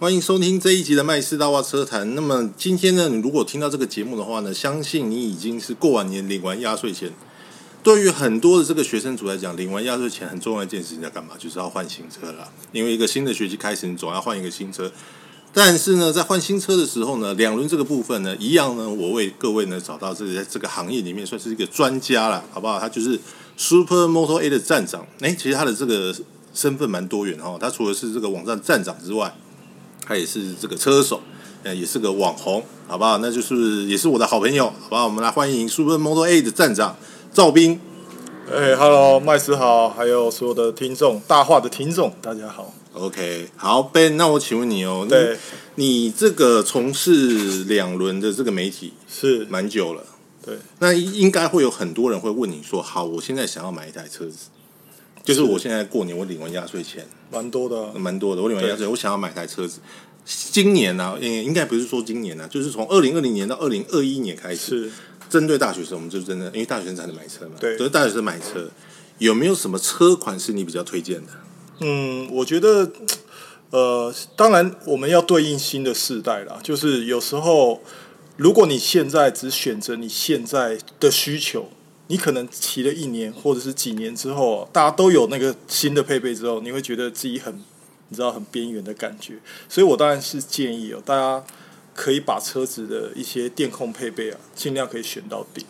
欢迎收听这一集的麦斯大话车谈。那么今天呢，你如果听到这个节目的话呢，相信你已经是过完年领完压岁钱。对于很多的这个学生族来讲，领完压岁钱很重要一件事情在干嘛？就是要换新车了。因为一个新的学期开始，你总要换一个新车。但是呢，在换新车的时候呢，两轮这个部分呢，一样呢，我为各位呢找到这个在这个行业里面算是一个专家了，好不好？他就是 Super Moto A 的站长。哎，其实他的这个身份蛮多元哦。他除了是这个网站站长之外，他也是这个车手，呃，也是个网红，好不好？那就是也是我的好朋友，好不好？我们来欢迎 Super Model A 的站长赵斌。哎，Hello，麦斯好，还有所有的听众，大话的听众，大家好。OK，好，Ben，那我请问你哦，对，你这个从事两轮的这个媒体是蛮久了，对，那应该会有很多人会问你说，好，我现在想要买一台车子。就是我现在过年，我领完压岁钱，蛮多的，蛮多的。我领完压岁，我想要买台车子。今年呢，应应该不是说今年呢，就是从二零二零年到二零二一年开始，是针对大学生，我们就真的，因为大学生才能买车嘛，对，就是大学生买车，有没有什么车款是你比较推荐的？嗯，我觉得，呃，当然我们要对应新的世代啦，就是有时候，如果你现在只选择你现在的需求。你可能骑了一年或者是几年之后，大家都有那个新的配备之后，你会觉得自己很，你知道很边缘的感觉。所以我当然是建议哦，大家可以把车子的一些电控配备啊，尽量可以选到顶。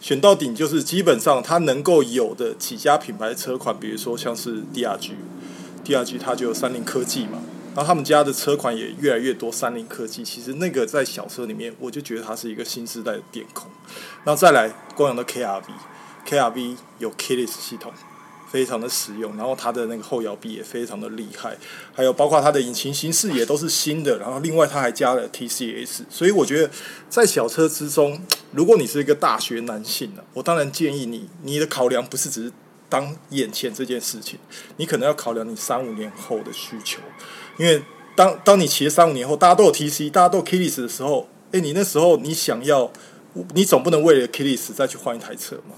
选到顶就是基本上它能够有的几家品牌车款，比如说像是 DRG，DRG 它就有三菱科技嘛。然后他们家的车款也越来越多，三菱科技其实那个在小车里面，我就觉得它是一个新时代的电控。然后再来光阳的 KRV，KRV 有 Keyless 系统，非常的实用。然后它的那个后摇臂也非常的厉害，还有包括它的引擎形式也都是新的。然后另外它还加了 TCS，所以我觉得在小车之中，如果你是一个大学男性呢，我当然建议你，你的考量不是只是当眼前这件事情，你可能要考量你三五年后的需求。因为当当你骑了三五年后，大家都有 T C，大家都有 Keyless 的时候，哎，你那时候你想要，你总不能为了 Keyless 再去换一台车嘛？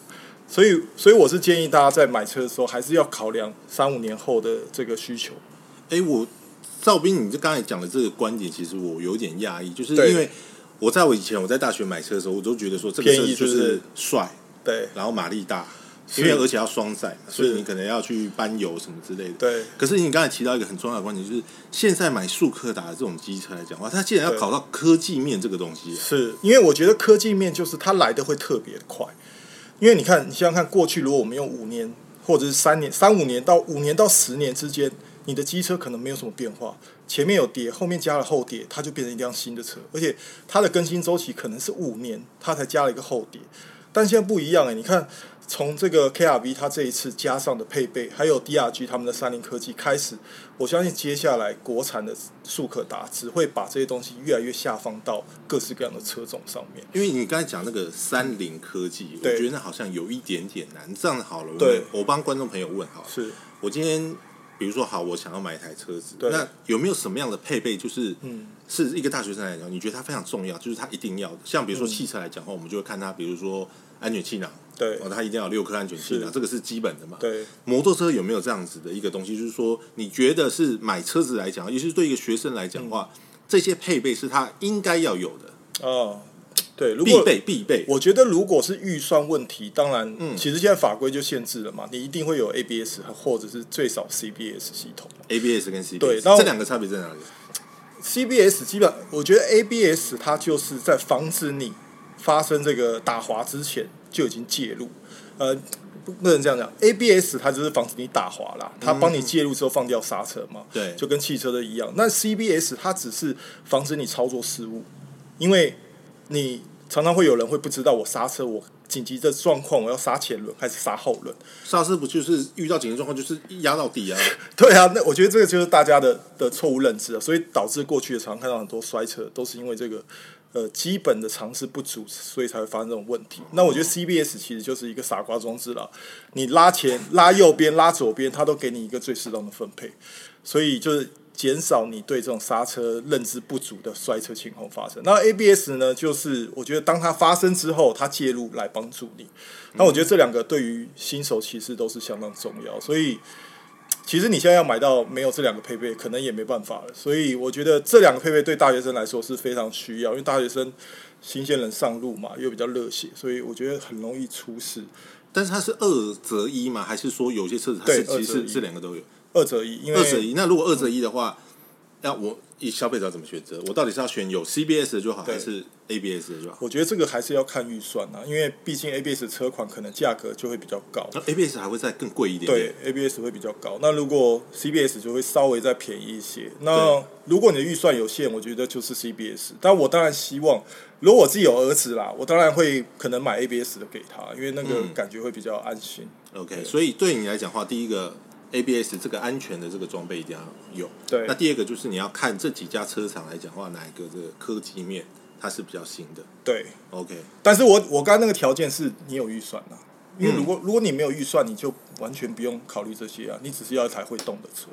所以，所以我是建议大家在买车的时候，还是要考量三五年后的这个需求。哎，我赵斌，你这刚才讲的这个观点，其实我有点讶异，就是因为我在我以前我在大学买车的时候，我都觉得说这个车就是帅，对，然后马力大。因为而且要双载，所以你可能要去搬油什么之类的。对。可是你刚才提到一个很重要的观点，就是现在买速克达的这种机车来讲话，它既然要搞到科技面这个东西，是因为我觉得科技面就是它来的会特别快。因为你看，你想想看，过去如果我们用五年或者是三年、三五年到五年到十年之间，你的机车可能没有什么变化，前面有碟，后面加了后碟，它就变成一辆新的车，而且它的更新周期可能是五年，它才加了一个后碟。但现在不一样哎，你看。从这个 KRV 它这一次加上的配备，还有 DRG 他们的三菱科技开始，我相信接下来国产的速可达只会把这些东西越来越下放到各式各样的车种上面。因为你刚才讲那个三菱科技，我觉得那好像有一点点难。这样好了，对，我帮观众朋友问好，是我今天比如说好，我想要买一台车子，那有没有什么样的配备，就是嗯，是一个大学生来讲，你觉得它非常重要，就是它一定要的。像比如说汽车来讲的话，我们就会看它，比如说安全气囊。对，哦，它一定要有六颗安全气囊，这个是基本的嘛。对，摩托车有没有这样子的一个东西？就是说，你觉得是买车子来讲，尤其是对一个学生来讲的话，这些配备是他应该要有的。哦，对，必备必备。我觉得如果是预算问题，当然，嗯，其实现在法规就限制了嘛，你一定会有 ABS 或者是最少 CBS 系统。ABS 跟 CBS 对，这两个差别在哪里？CBS 基本，我觉得 ABS 它就是在防止你发生这个打滑之前。就已经介入，呃，不能这样讲。ABS 它就是防止你打滑啦，它帮你介入之后放掉刹车嘛，对，就跟汽车的一样。那 CBS 它只是防止你操作失误，因为你常常会有人会不知道我刹车，我紧急的状况我要刹前轮还是刹后轮？刹车不就是遇到紧急状况就是压到底啊？对啊，那我觉得这个就是大家的的错误认知啊，所以导致过去的常看到很多摔车都是因为这个。呃，基本的常识不足，所以才会发生这种问题。那我觉得 CBS 其实就是一个傻瓜装置了。你拉前、拉右边、拉左边，它都给你一个最适当的分配，所以就是减少你对这种刹车认知不足的摔车情况发生。那 ABS 呢，就是我觉得当它发生之后，它介入来帮助你。那我觉得这两个对于新手其实都是相当重要，所以。其实你现在要买到没有这两个配备，可能也没办法了。所以我觉得这两个配备对大学生来说是非常需要，因为大学生新鲜人上路嘛，又比较热血，所以我觉得很容易出事。但是它是二择一嘛？还是说有些车子它是其实是是两个都有？二择一，因为二择一。那如果二择一的话，那我。以消费者怎么选择？我到底是要选有 CBS 的就好，还是 ABS 的就好？我觉得这个还是要看预算啊，因为毕竟 ABS 车款可能价格就会比较高。那 ABS 还会再更贵一点？对，ABS 会比较高。那如果 CBS 就会稍微再便宜一些。那如果你的预算有限，我觉得就是 CBS。但我当然希望，如果我自己有儿子啦，我当然会可能买 ABS 的给他，因为那个感觉会比较安心。OK，所以对你来讲话，第一个。ABS 这个安全的这个装备一定要有。对。那第二个就是你要看这几家车厂来讲话，哪一个这个科技面它是比较新的。对。OK。但是我我刚刚那个条件是你有预算啊，因为如果如果你没有预算，你就完全不用考虑这些啊，你只是要一台会动的车。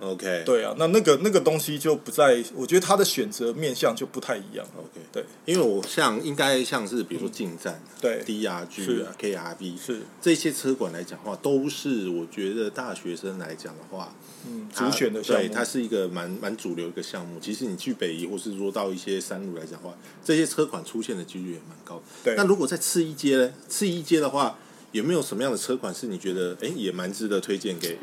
OK，对啊，那那个那个东西就不在，我觉得它的选择面向就不太一样。OK，对，因为我像应该像是比如说进站，对，DRG 啊，KRV 是这些车管来讲话，都是我觉得大学生来讲的话，嗯，主选的项目，对，它是一个蛮蛮主流一个项目。其实你去北移或是说到一些山路来讲话，这些车款出现的几率也蛮高。对，那如果在次一阶呢？次一阶的话，有没有什么样的车款是你觉得哎也蛮值得推荐给？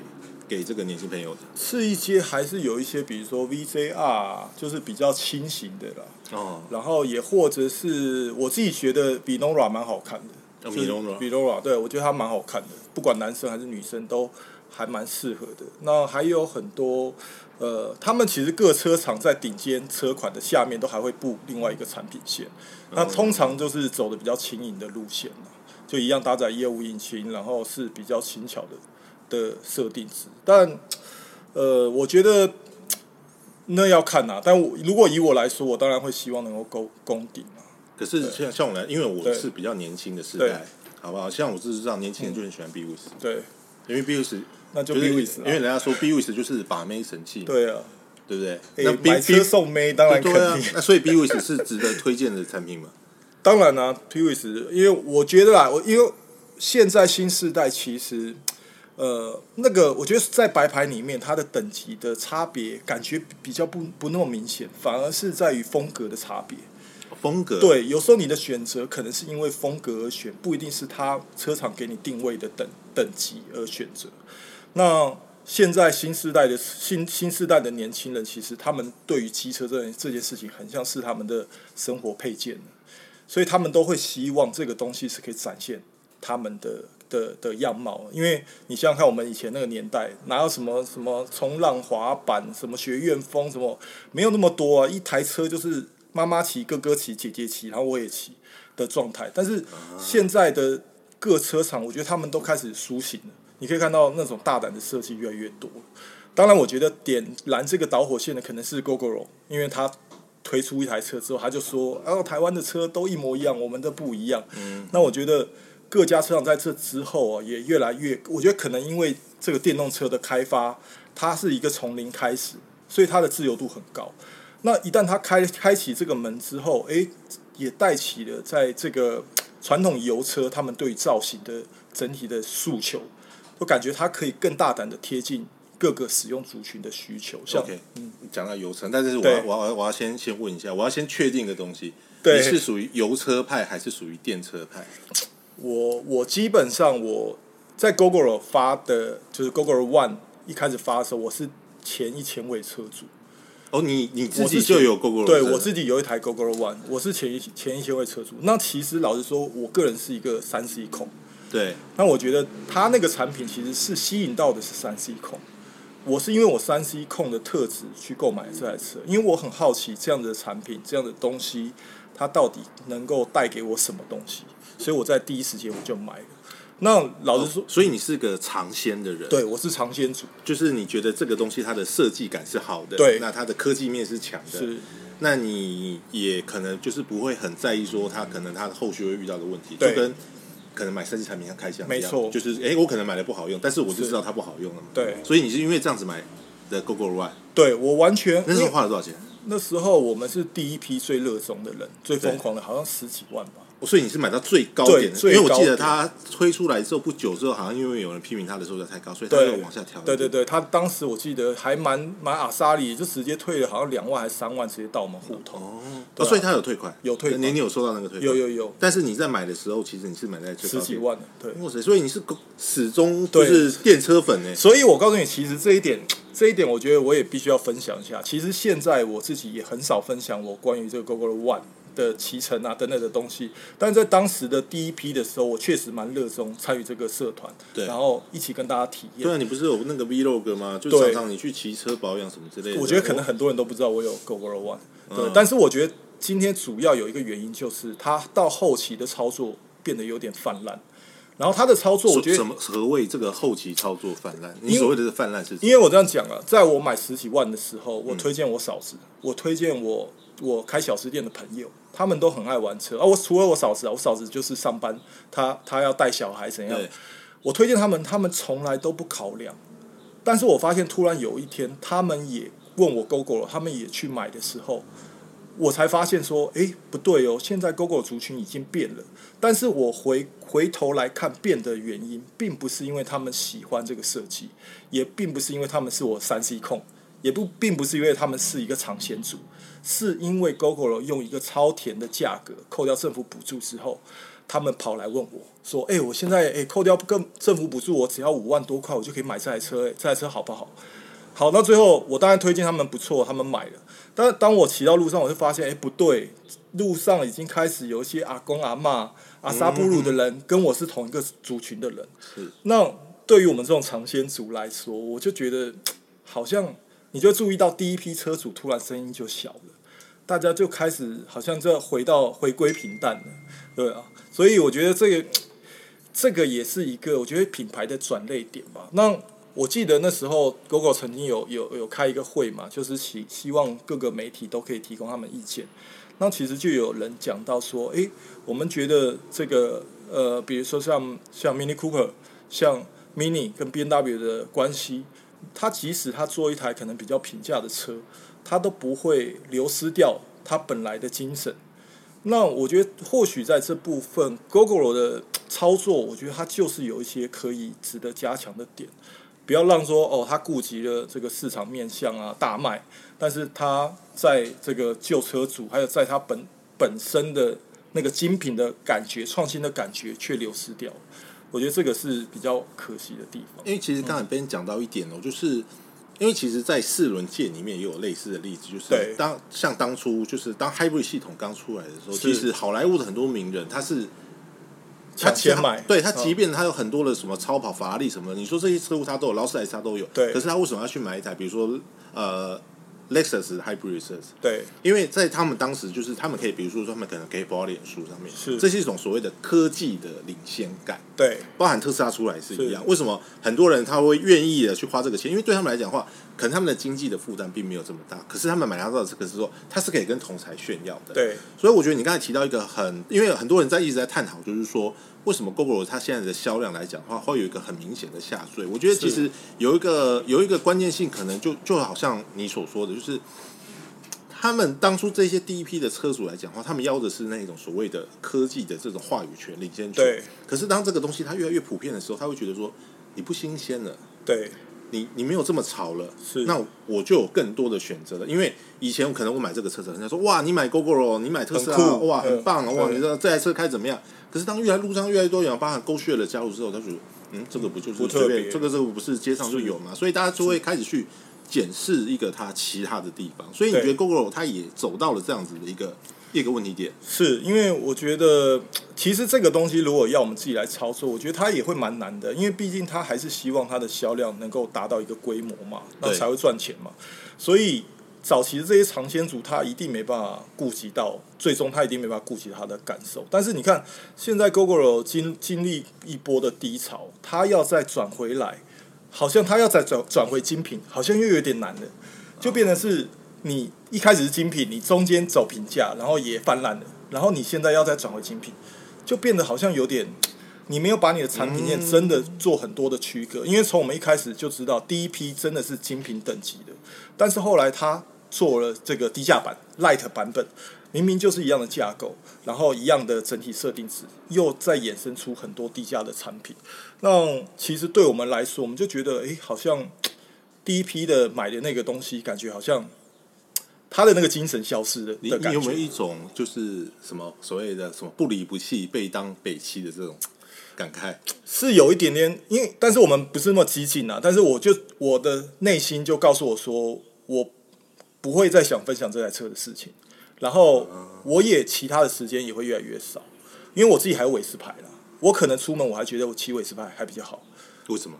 给这个年轻朋友的，是一些还是有一些，比如说 VCR，就是比较轻型的啦。哦。然后也或者是我自己觉得比 Nora 蛮好看的。比 Nora。比 Nora，对我觉得它蛮好看的，不管男生还是女生都还蛮适合的。那还有很多，呃，他们其实各车厂在顶尖车款的下面都还会布另外一个产品线。那通常就是走的比较轻盈的路线就一样搭载业务引擎，然后是比较轻巧的。的设定值，但呃，我觉得那要看呐。但我如果以我来说，我当然会希望能够攻攻顶啊。可是像像我来，因为我是比较年轻的时代，好不好？像我是知道年轻人就很喜欢 B 五十，对，因为 B 五十那就 B 五十，因为人家说 B 五十就是把妹神器，对啊，对不对？那买车送妹当然肯定。那所以 B 五十是值得推荐的产品嘛？当然啦，B 五十，因为我觉得啦，我因为现在新时代其实。呃，那个我觉得在白牌里面，它的等级的差别感觉比较不不那么明显，反而是在于风格的差别。风格对，有时候你的选择可能是因为风格而选，不一定是它车厂给你定位的等等级而选择。那现在新时代的新新时代的年轻人，其实他们对于机车这这件事情，很像是他们的生活配件所以他们都会希望这个东西是可以展现他们的。的的样貌，因为你想想看，我们以前那个年代，哪有什么什么冲浪滑板，什么学院风，什么没有那么多啊！一台车就是妈妈骑、哥哥骑、姐姐骑，然后我也骑的状态。但是现在的各车厂，我觉得他们都开始苏醒了。你可以看到那种大胆的设计越来越多。当然，我觉得点燃这个导火线的可能是 GoGoRo，因为他推出一台车之后，他就说：“哦，台湾的车都一模一样，我们的不一样。”嗯，那我觉得。各家车厂在这之后啊，也越来越，我觉得可能因为这个电动车的开发，它是一个从零开始，所以它的自由度很高。那一旦它开开启这个门之后，诶，也带起了在这个传统油车他们对造型的整体的诉求，我感觉它可以更大胆的贴近各个使用族群的需求。OK，嗯，讲到油车，但是我要我要我要先先问一下，我要先确定一个东西，你是属于油车派还是属于电车派？我我基本上我在 Google 发的，就是 Google One 一开始发的时候，我是前一千位车主。哦，你你自己就有 Google？对我自己有一台 Google One，我是前一前一千位车主。那其实老实说，我个人是一个三 C 控。对。那我觉得他那个产品其实是吸引到的是三 C 控。我是因为我三 C 控的特质去购买这台车，因为我很好奇这样的产品、这样的东西，它到底能够带给我什么东西。所以我在第一时间我就买了。那老实说，所以你是个尝鲜的人。对，我是尝鲜主。就是你觉得这个东西它的设计感是好的，对，那它的科技面是强的，是。那你也可能就是不会很在意说它可能它的后续会遇到的问题，就跟可能买设计产品像开箱一样，没错就是哎，我可能买的不好用，但是我就知道它不好用了嘛。对。所以你是因为这样子买的 Google One？对我完全。那时候花了多少钱？那时候我们是第一批最热衷的人，最疯狂的，好像十几万吧。所以你是买到最高点的，因为我记得它推出来之后不久之后，好像因为有人批评它的售价太高，所以它对又往下调。对对对，它当时我记得还蛮蛮阿莎里，就直接退了，好像两万还是三万，直接到我们户头。哦，所以它有退款，有退款你你有收到那个退款？有有有，但是你在买的时候，其实你是买在最高点。十几万的，对。哇塞！所以你是始终就是电车粉呢。所以我告诉你，其实这一点，这一点，我觉得我也必须要分享一下。其实现在我自己也很少分享我关于这个 GoGo One 的骑乘啊等等的东西，但是在当时的第一批的时候，我确实蛮热衷参与这个社团，对然后一起跟大家体验。对啊，你不是有那个 Vlog 吗？就对常常你去骑车保养什么之类的。我觉得可能很多人都不知道我有 GoGo One，对，嗯但是我觉得今天主要有一个原因就是它到后期的操作变得有点泛滥，然后他的操作我觉得什么何谓这个后期操作泛滥？你所谓的泛滥是因为我这样讲啊，在我买十几万的时候，嗯我推荐我嫂子，我推荐我我开小吃店的朋友，他们都很爱玩车啊。我除了我嫂子啊，我嫂子就是上班，她她要带小孩怎样，我推荐他们，他们从来都不考量。但是我发现突然有一天，他们也问我 GoGo 了，他们也去买的时候，我才发现说，诶，不对哦，现在 GoGo 族群已经变了。但是我回回头来看变的原因，并不是因为他们喜欢这个设计，也并不是因为他们是我三 C 控，也不并不是因为他们是一个尝鲜族，是因为 GoGo 用一个超甜的价格扣掉政府补助之后，他们跑来问我说：“哎、我现在哎、扣掉跟政府补助，我只要五万多块，我就可以买这台车、哎，这台车好不好？”好，那最后我当然推荐他们不错，他们买了。但当我骑到路上，我就发现，哎、不对，路上已经开始有一些阿公阿嬷、阿萨布鲁的人跟我是同一个族群的人。是那对于我们这种尝鲜族来说，我就觉得好像你就注意到第一批车主突然声音就小了，大家就开始好像这回到回归平淡了，对啊，所以我觉得这个这个也是一个我觉得品牌的转类点吧。那我记得那时候 GoGo 曾经有有有开一个会嘛，就是希希望各个媒体都可以提供他们意见。那其实就有人讲到说，诶，我们觉得这个呃，比如说像像 Mini Cooper、像 Mini 跟 B N W 的关系，它即使它做一台可能比较平价的车，它都不会流失掉它本来的精神。那我觉得或许在这部分 GoGo 的操作，我觉得它就是有一些可以值得加强的点。不要让说哦，它顾及了这个市场面向啊大卖，但是它在这个旧车主还有在它本本身的那个精品的感觉、创新的感觉却流失掉。我觉得这个是比较可惜的地方。因为其实刚才被人讲到一点哦，就是因为其实，在四轮界里面也有类似的例子，就是当像当初就是当 Hybrid 系统刚出来的时候，其实好莱坞的很多名人他是他钱买，对他，嗯即便他有很多的什么超跑、法拉利什么，你说这些车物他都有，劳斯莱斯他都有，对。可是他为什么要去买一台，比如说呃 Lexus Hybrid 对。因为在他们当时，就是他们可以，比如说他们可能可以播到脸书上面，是。这是一种所谓的科技的领先感。对包含特斯拉出来是一样。为什么很多人他会愿意的去花这个钱？因为对他们来讲的话，可能他们的经济的负担并没有这么大，可是他们买到的这个是说，他是可以跟同才炫耀的。，对所以我觉得你刚才提到一个很，因为很多人在一直在探讨，就是说为什么 GoGo 它现在的销量来讲的话，会有一个很明显的下坠。我觉得其实有一个有一个关键性，可能就就好像你所说的，就是。他们当初这些第一批的车主来讲的话，他们要的是那种所谓的科技的这种话语权领先权。对。可是当这个东西它越来越普遍的时候，他会觉得说你不新鲜了，对。你你没有这么潮了，是。那我就有更多的选择了。因为以前可能我买这个车子，人家说哇，你买 GoGo 你买特斯拉，很哇，嗯。很棒啊，哇，你知道这台车开怎么样？可是当越来路上越来越多人，包含 g o s h a r 的加入之后，他觉得嗯，这个不就是不特别。随便，这个这个不是街上就有嘛？所以大家就会开始去检视一个它其他的地方。所以你觉得 Google 它也走到了这样子的一个一个问题点？是因为我觉得，其实这个东西如果要我们自己来操作，我觉得它也会蛮难的，因为毕竟它还是希望它的销量能够达到一个规模嘛，那对才会赚钱嘛。所以早期的这些尝鲜族，他一定没办法顾及到，最终他一定没办法顾及他的感受。但是你看，现在 Google 经经历一波的低潮，他要再转回来，好像他要再转转回精品，好像又有点难了，就变成是你一开始是精品，你中间走平价，然后也泛滥了，然后你现在要再转回精品，就变得好像有点。你没有把你的产品线真的做很多的区隔，因为从我们一开始就知道第一批真的是精品等级的，但是后来他做了这个低价版 Light 版本，明明就是一样的架构，然后一样的整体设定值，又再衍生出很多低价的产品。那其实对我们来说，我们就觉得，哎，好像第一批的买的那个东西，感觉好像他的那个精神消失了你的感你有没有。一种就是什么所谓的什么不离不弃、被当北欺的这种感慨？是有一点点，因为但是我们不是那么激进啊。但是我就我的内心就告诉我说，我不会再想分享这台车的事情，然后我也其他的时间也会越来越少，因为我自己还有韦斯牌啦。我可能出门我还觉得我骑韦斯牌还比较好，为什么？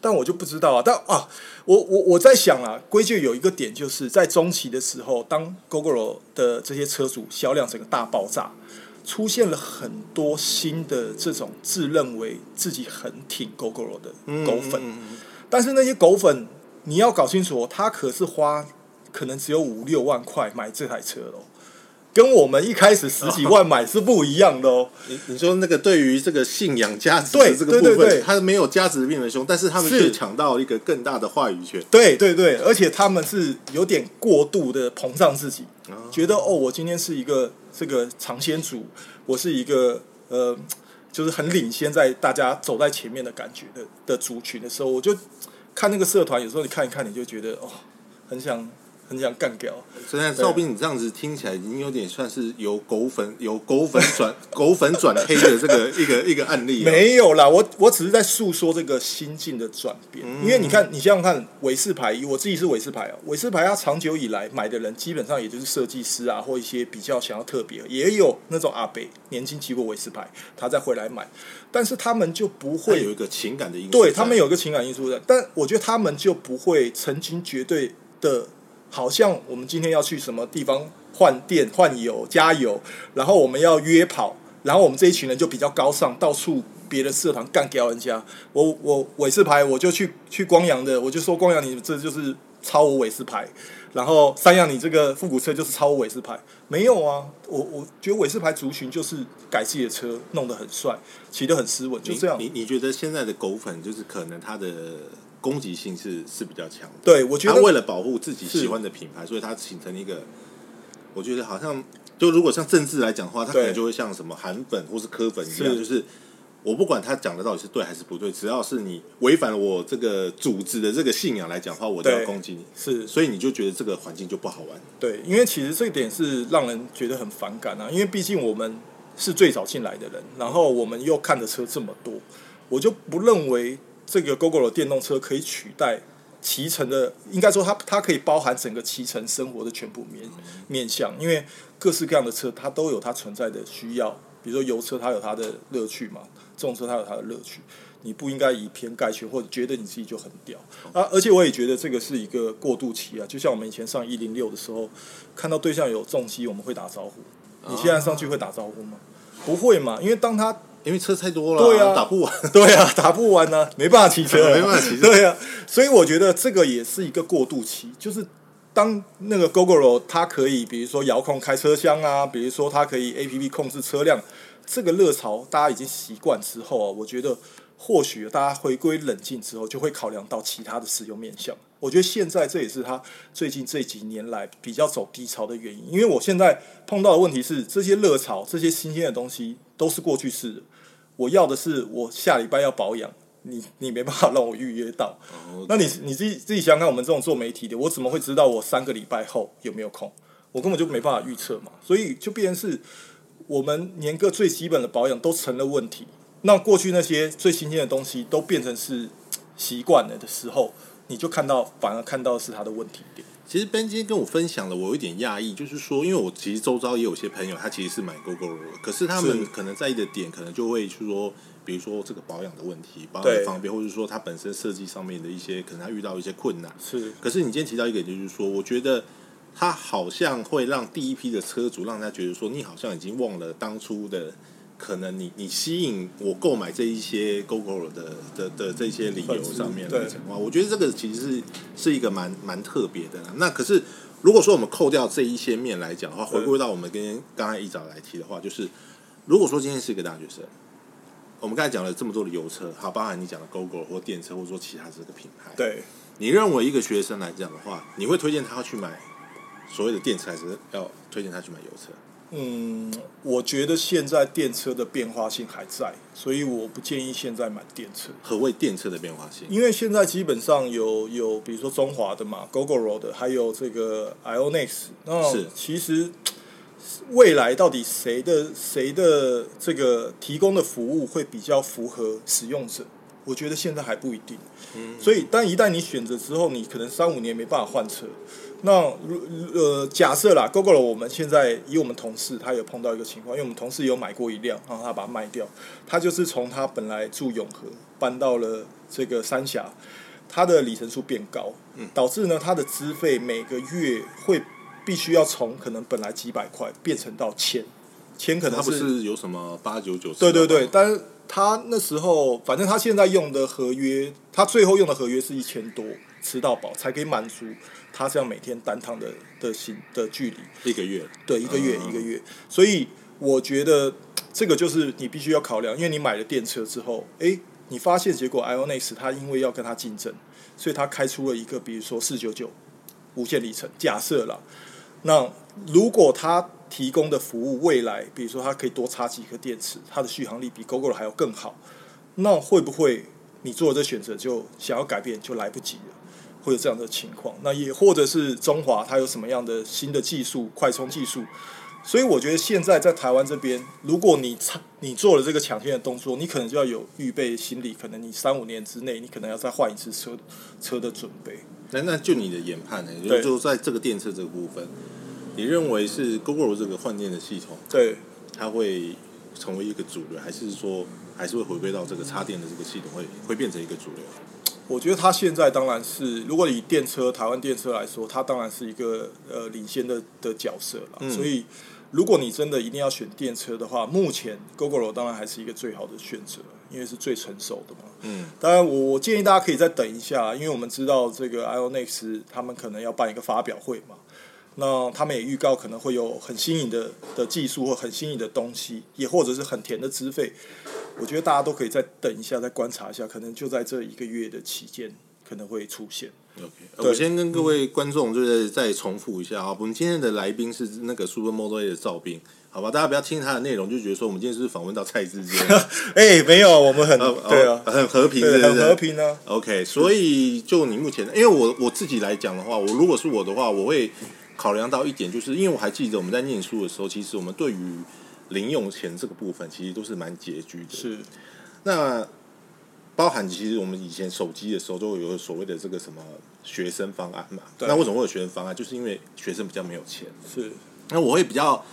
但我就不知道啊。但啊，我我我在想啊，归咎有一个点，就是在中期的时候，当 GoGo 的这些车主销量整个大爆炸，出现了很多新的这种自认为自己很挺 GoGo 的狗粉，嗯嗯嗯但是那些狗粉，你要搞清楚哦，他可是花可能只有五六万块买这台车喽，跟我们一开始十几万买是不一样的哦。你你说那个对于这个信仰价值这个部分，他没有价值的变为凶，但是他们是却抢到一个更大的话语权。对对对，而且他们是有点过度的膨胀自己，哦觉得哦，我今天是一个这个尝鲜主，我是一个呃，就是很领先在大家走在前面的感觉的的族群的时候，我就看那个社团，有时候你看一看，你就觉得哦，很想很想干掉。虽然赵斌，你这样子听起来已经有点算是由狗粉由狗粉转 狗粉转黑的这个一个一个案例了。没有啦，我我只是在诉说这个心境的转变。因为你看，你想想看，韦氏牌，我自己是韦氏牌啊，韦氏牌它长久以来买的人基本上也就是设计师啊，或一些比较想要特别，也有那种阿北年轻骑过韦氏牌，他再回来买，但是他们就不会会有一个情感的因素在，对他们有一个情感因素在，但我觉得他们就不会曾经绝对的，好像我们今天要去什么地方换电、换油、加油，然后我们要约跑，然后我们这一群人就比较高尚，到处别的社团干掉人家。我我韦氏牌，我就去去光阳的，我就说光阳你这就是抄我韦氏牌，然后三阳你这个复古车就是抄我韦氏牌，没有啊，我我觉得韦氏牌族群就是改自己的车，弄得很帅，骑得很斯文，就这样。你你觉得现在的狗粉就是可能他的攻击性是是比较强的？对，我觉得他为了保护自己喜欢的品牌，所以他形成一个，我觉得好像就如果像政治来讲的话，他可能就会像什么韩粉或是科粉一样，是。就是我不管他讲的到底是对还是不对，只要是你违反了我这个组织的这个信仰来讲的话，我就要攻击你，是。所以你就觉得这个环境就不好玩。对，因为其实这一点是让人觉得很反感啊，因为毕竟我们是最早进来的人，然后我们又看的车这么多，我就不认为这个 GoGo 的电动车可以取代骑乘的，应该说它它可以包含整个骑乘生活的全部面面向，因为各式各样的车它都有它存在的需要，比如说油车它有它的乐趣嘛，重车它有它的乐趣。你不应该以偏概全，或者觉得你自己就很屌啊！而且我也觉得这个是一个过渡期啊，就像我们以前上一零六的时候，看到对象有重机，我们会打招呼。你现在上去会打招呼吗？不会嘛，因为当他因为车太多了，对啊打不完。对啊，打不完呢、没办法骑车啊，没办法骑车对啊，所以我觉得这个也是一个过渡期，就是当那个 GoGoRo 它可以，比如说遥控开车厢啊，比如说它可以 APP 控制车辆，这个热潮大家已经习惯之后啊，我觉得或许大家回归冷静之后，就会考量到其他的使用面向。我觉得现在这也是它最近这几年来比较走低潮的原因，因为我现在碰到的问题是，这些热潮、这些新鲜的东西都是过去式的。我要的是我下礼拜要保养，你你没办法让我预约到。哦那你你自己自己想想看，我们这种做媒体的，我怎么会知道我三个礼拜后有没有空？我根本就没办法预测嘛。所以就变成是我们连个最基本的保养都成了问题。那过去那些最新鲜的东西都变成是习惯了的时候，你就看到反而看到是它的问题点。其实 Ben 今天跟我分享了，我有点讶异，就是说，因为我其实周遭也有些朋友，他其实是买 GoGo 的，可是他们可能在意的点，可能就会去说，比如说这个保养的问题，保养的方便，或者说它本身设计上面的一些，可能他遇到一些困难。是可是你今天提到一个点，就是说，我觉得它好像会让第一批的车主让他觉得说，你好像已经忘了当初的。可能你你吸引我购买这一些 GoGo 的的的这些理由上面来讲的话，我觉得这个其实是是一个蛮蛮特别的啦。那可是如果说我们扣掉这一些面来讲的话，回归到我们跟刚才一早来提的话，就是如果说今天是一个大学生，我们刚才讲了这么多的油车，好，包含你讲的 GoGo 或电车，或者说其他这个品牌，对你认为一个学生来讲的话，你会推荐他去买所谓的电车，还是要推荐他去买油车？嗯，我觉得现在电车的变化性还在，所以我不建议现在买电车。何谓电车的变化性？因为现在基本上有有，比如说中华的嘛，GoGoRo 的，还有这个 Ionex，那是其实未来到底谁的谁的这个提供的服务会比较符合使用者？我觉得现在还不一定。嗯，所以，但一旦你选择之后，你可能三五年没办法换车。那如呃，假设啦，GoGo 我们现在以我们同事，他有碰到一个情况，因为我们同事有买过一辆，然后他把它卖掉，他就是从他本来住永和搬到了这个三峡，他的里程数变高，导致呢他的资费每个月会必须要从可能本来几百块变成到千，千可能他不是有什么八九九？对对对，但是他那时候反正他现在用的合约，他最后用的合约是一千多，吃到饱才可以满足他这样每天单趟的的行的距离，一个月，对，一个月、嗯一个月，所以我觉得这个就是你必须要考量，因为你买了电车之后，诶，你发现结果 Ionex 它因为要跟它竞争，所以它开出了一个比如说四九九无限里程，假设啦，那如果它提供的服务未来，比如说它可以多插几颗电池，它的续航力比 GoGo 还要更好，那会不会你做了这选择就想要改变就来不及了？会有这样的情况，那也或者是中华它有什么样的新的技术，快充技术，所以我觉得现在在台湾这边，如果你插你做了这个抢先的动作，你可能就要有预备心理，可能你三五年之内，你可能要再换一次车车的准备。那那就你的研判呢？就就在这个电车这个部分，你认为是 Google 这个换电的系统，对，它会成为一个主流，还是说还是会回归到这个插电的这个系统会会变成一个主流？我觉得它现在当然是，如果以电车台湾电车来说，它当然是一个呃领先的的角色了。嗯所以，如果你真的一定要选电车的话，目前 GoGoRo 当然还是一个最好的选择，因为是最成熟的嘛。嗯，当然我，我建议大家可以再等一下，因为我们知道这个 Ionex 他们可能要办一个发表会嘛。那他们也预告可能会有很新颖的的技术或很新颖的东西，也或者是很甜的资费。我觉得大家都可以再等一下，再观察一下，可能就在这一个月的期间可能会出现。OK，我先跟各位观众就是再重复一下啊，我们今天的来宾是那个 Super Model A 的赵斌，好吧？大家不要听他的内容就觉得说我们今天是不是访问到蔡志坚，哎、没有，我们很、呃对啊，很和平，对，是是很和。平啊。OK，所以就你目前，因为我我自己来讲的话，我如果是我的话，我会考量到一点，就是因为我还记得我们在念书的时候，其实我们对于零用钱这个部分，其实都是蛮拮据的。是，那包含其实我们以前手机的时候都有所谓的这个什么学生方案嘛。那为什么会有学生方案？就是因为学生比较没有钱。是，那我会比较，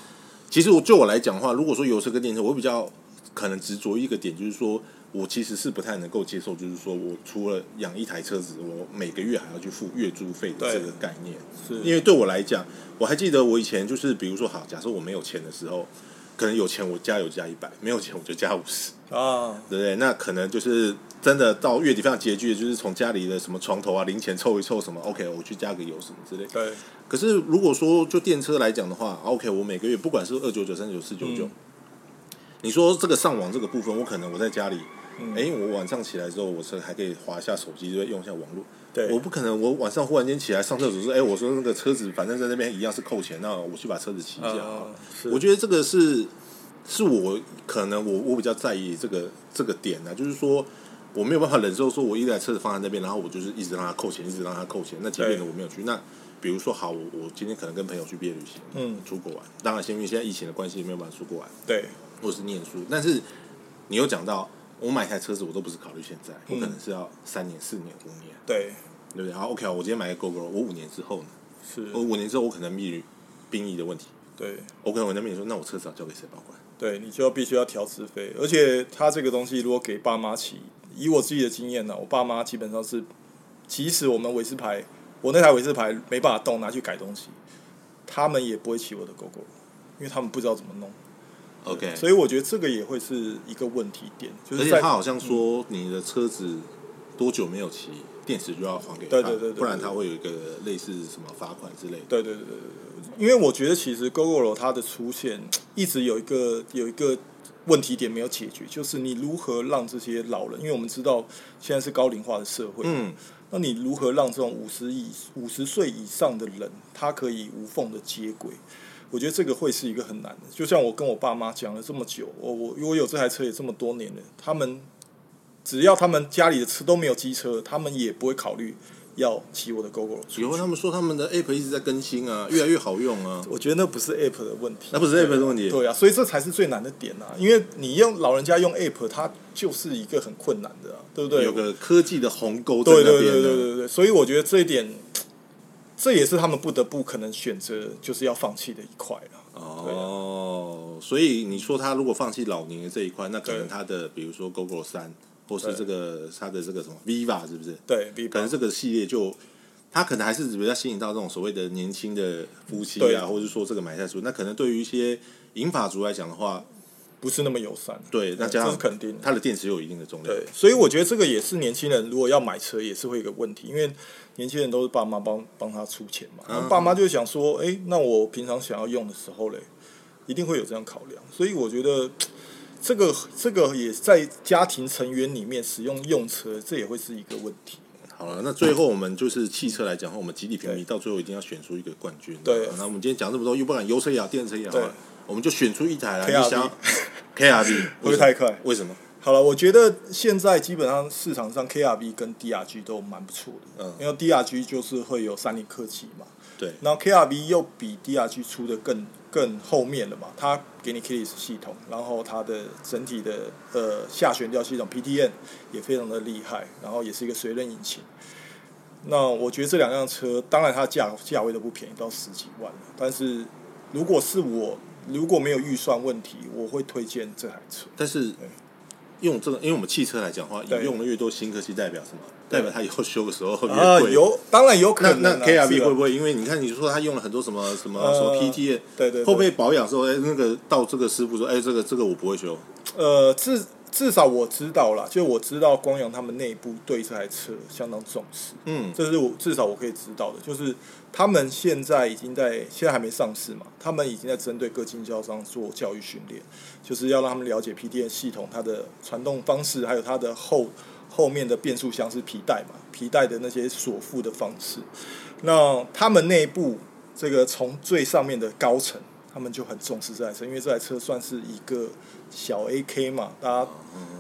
其实我就我来讲的话，如果说油车跟电车，我会比较可能执着一个点，就是说我其实是不太能够接受，就是说我除了养一台车子，我每个月还要去付月租费的这个概念。是，因为对我来讲，我还记得我以前就是，比如说好，假设我没有钱的时候，可能有钱我加油加一百，没有钱我就加五十。啊，对不对？那可能就是真的到月底非常拮据的，就是从家里的什么床头啊、零钱凑一凑什么，OK，我去加个油什么之类。对，可是如果说就电车来讲的话，OK，我每个月不管是二九九、三九、四九九嗯，你说这个上网这个部分，我可能我在家里，嗯哎、我晚上起来之后，我是还可以划一下手机，就用一下网络。对，我不可能，我晚上忽然间起来上厕所说，哎、我说那个车子反正在那边一样是扣钱，那我去把车子骑一下。啊，我觉得这个是是我可能我我比较在意这个这个点呢、就是说我没有办法忍受说我一台车子放在那边，然后我就是一直让他扣钱，一直让他扣钱。那即便对我没有去，那比如说好，我我今天可能跟朋友去毕业旅行，嗯，出国玩，当然先因为现在疫情的关系没有办法出国玩，对，或者是念书，但是你有讲到。我买台车子，我都不是考虑现在，我可嗯能是要三年、四年、五年，对，对不对？好，OK，我今天买个 GoGo，我五年之后呢？是，我五年之后我可能面临兵役的问题对。，OK，我那边说，那我车子要交给谁保管？对，你就必须要调资费，而且他这个东西如果给爸妈骑，以我自己的经验呢，我爸妈基本上是，即使我们韦斯牌，我那台韦斯牌没办法动，拿去改东西，他们也不会骑我的狗狗，因为他们不知道怎么弄。OK，所以我觉得这个也会是一个问题点，就是在而且他好像说，你的车子多久没有骑，电池就要还给他，对对对对不然他会有一个类似什么罚款之类的。对对对对对，因为我觉得其实 GoGoRo 它的出现一直有一个有一个问题点没有解决，就是你如何让这些老人，因为我们知道现在是高龄化的社会，嗯，那你如何让这种五十以五十岁以上的人，他可以无缝的接轨？我觉得这个会是一个很难的。就像我跟我爸妈讲了这么久，我我我有这台车也这么多年了，他们只要他们家里的车都没有机车，他们也不会考虑要骑我的 GoGo。以后他们说他们的 App 一直在更新啊，越来越好用啊，我觉得那不是 App 的问题，那不是 App 的问题。对啊，所以这才是最难的点啊！因为你用老人家用 App，它就是一个很困难的、啊，对不对？有个科技的鸿沟在对对对那边的。对对对，所以我觉得这一点，这也是他们不得不可能选择就是要放弃的一块了。哦，所以你说他如果放弃老年的这一块，那可能他的比如说 GoGo 三，或是对这个他的这个什么 Viva 是不是？对，比可能这个系列就，他可能还是比较吸引到这种所谓的年轻的夫妻对啊，或者是说这个买菜族，那可能对于一些银发族来讲的话，不是那么友善。对，那加这上是肯定的。它的电池有一定的重量，对，所以我觉得这个也是年轻人如果要买车也是会有一个问题，因为年轻人都是爸妈帮帮他出钱嘛，嗯那爸妈就想说，哎、那我平常想要用的时候嘞，一定会有这样考量，所以我觉得 这个这个也在家庭成员里面使用用车，这也会是一个问题。好了，那最后我们就是汽车来讲的话，我们集体评比到最后一定要选出一个冠军。对那我们今天讲这么多，又不管油车也好，电车也好对，我们就选出一台来。KRV 你想要 KRV 会不会太快？为什么？好了，我觉得现在基本上市场上 KRV 跟 DRG 都蛮不错的，嗯因为 DRG 就是会有三菱科技嘛，对，然后 KRV 又比 DRG 出的更更后面了嘛，它给你 Keyless 系统，然后它的整体的呃下悬吊系统 PTN 也非常的厉害，然后也是一个水冷引擎。那我觉得这两辆车，当然它价价位都不便宜，到十几万了。但是如果是我如果没有预算问题，我会推荐这台车。但是用这个，因为我们汽车来讲的话，你用的越多新科技，代表什么？代表它以后修的时候越啊，贵。有当然有可那能、啊。那啊会不会？因为你看，你说他用了很多什么什么呃什么 PT，对对对会不会保养的时候，哎，那个到这个师傅说，哎，这个这个我不会修，呃，至至少我知道啦，就我知道光阳他们内部对这台车相当重视，嗯，这是我至少我可以知道的，就是他们现在已经在现在还没上市嘛，他们已经在针对各经销商做教育训练，就是要让他们了解 PDN 系统它的传动方式，还有它的后后面的变速箱是皮带嘛，皮带的那些锁付的方式。那他们内部这个从最上面的高层，他们就很重视这台车，因为这台车算是一个小 AK 嘛，大家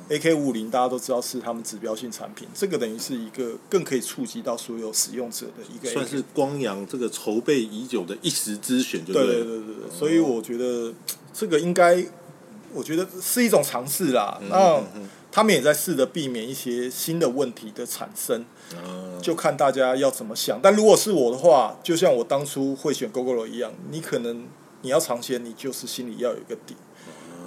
AK 五零大家都知道是他们指标性产品，这个等于是一个更可以触及到所有使用者的一个算是光阳这个筹备已久的一时之选，就对对了。对对对对，所以我觉得这个应该，我觉得是一种尝试啦。那他们也在试着避免一些新的问题的产生，嗯就看大家要怎么想。但如果是我的话，就像我当初会选 GoGo 一样，你可能你要尝鲜，你就是心里要有一个底。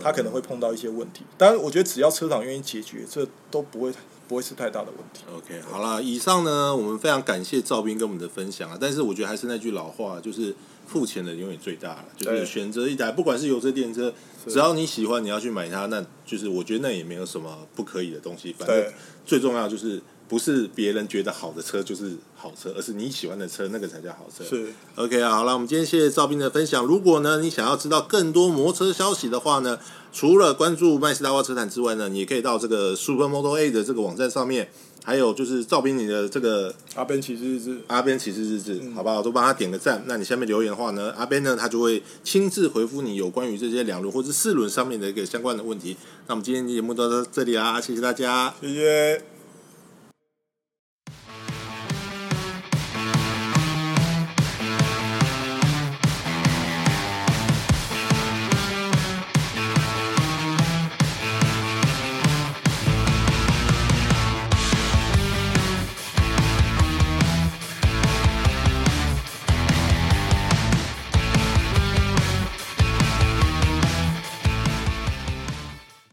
他可能会碰到一些问题，但是，我觉得只要车厂愿意解决，这都不会不会是太大的问题。OK，好了，以上呢，我们非常感谢赵斌跟我们的分享啊。但是我觉得还是那句老话，就是付钱的永远最大了。就是选择一台，不管是油车、电车，只要你喜欢，你要去买它，那就是我觉得那也没有什么不可以的东西。反正对最重要就是不是别人觉得好的车就是好车，而是你喜欢的车那个才叫好车。是 OK 啊，好了，我们今天谢谢赵斌的分享。如果呢你想要知道更多摩托车消息的话呢，除了关注麦斯达瓦车坛之外呢，你也可以到这个 Super Model A 的这个网站上面，还有就是赵斌你的这个阿边骑士日志，阿边骑士日志，好不好？都帮他点个赞。那你下面留言的话呢，阿边呢他就会亲自回复你有关于这些两轮或者四轮上面的一个相关的问题。那我们今天节目就到这里啦，谢谢大家。谢谢。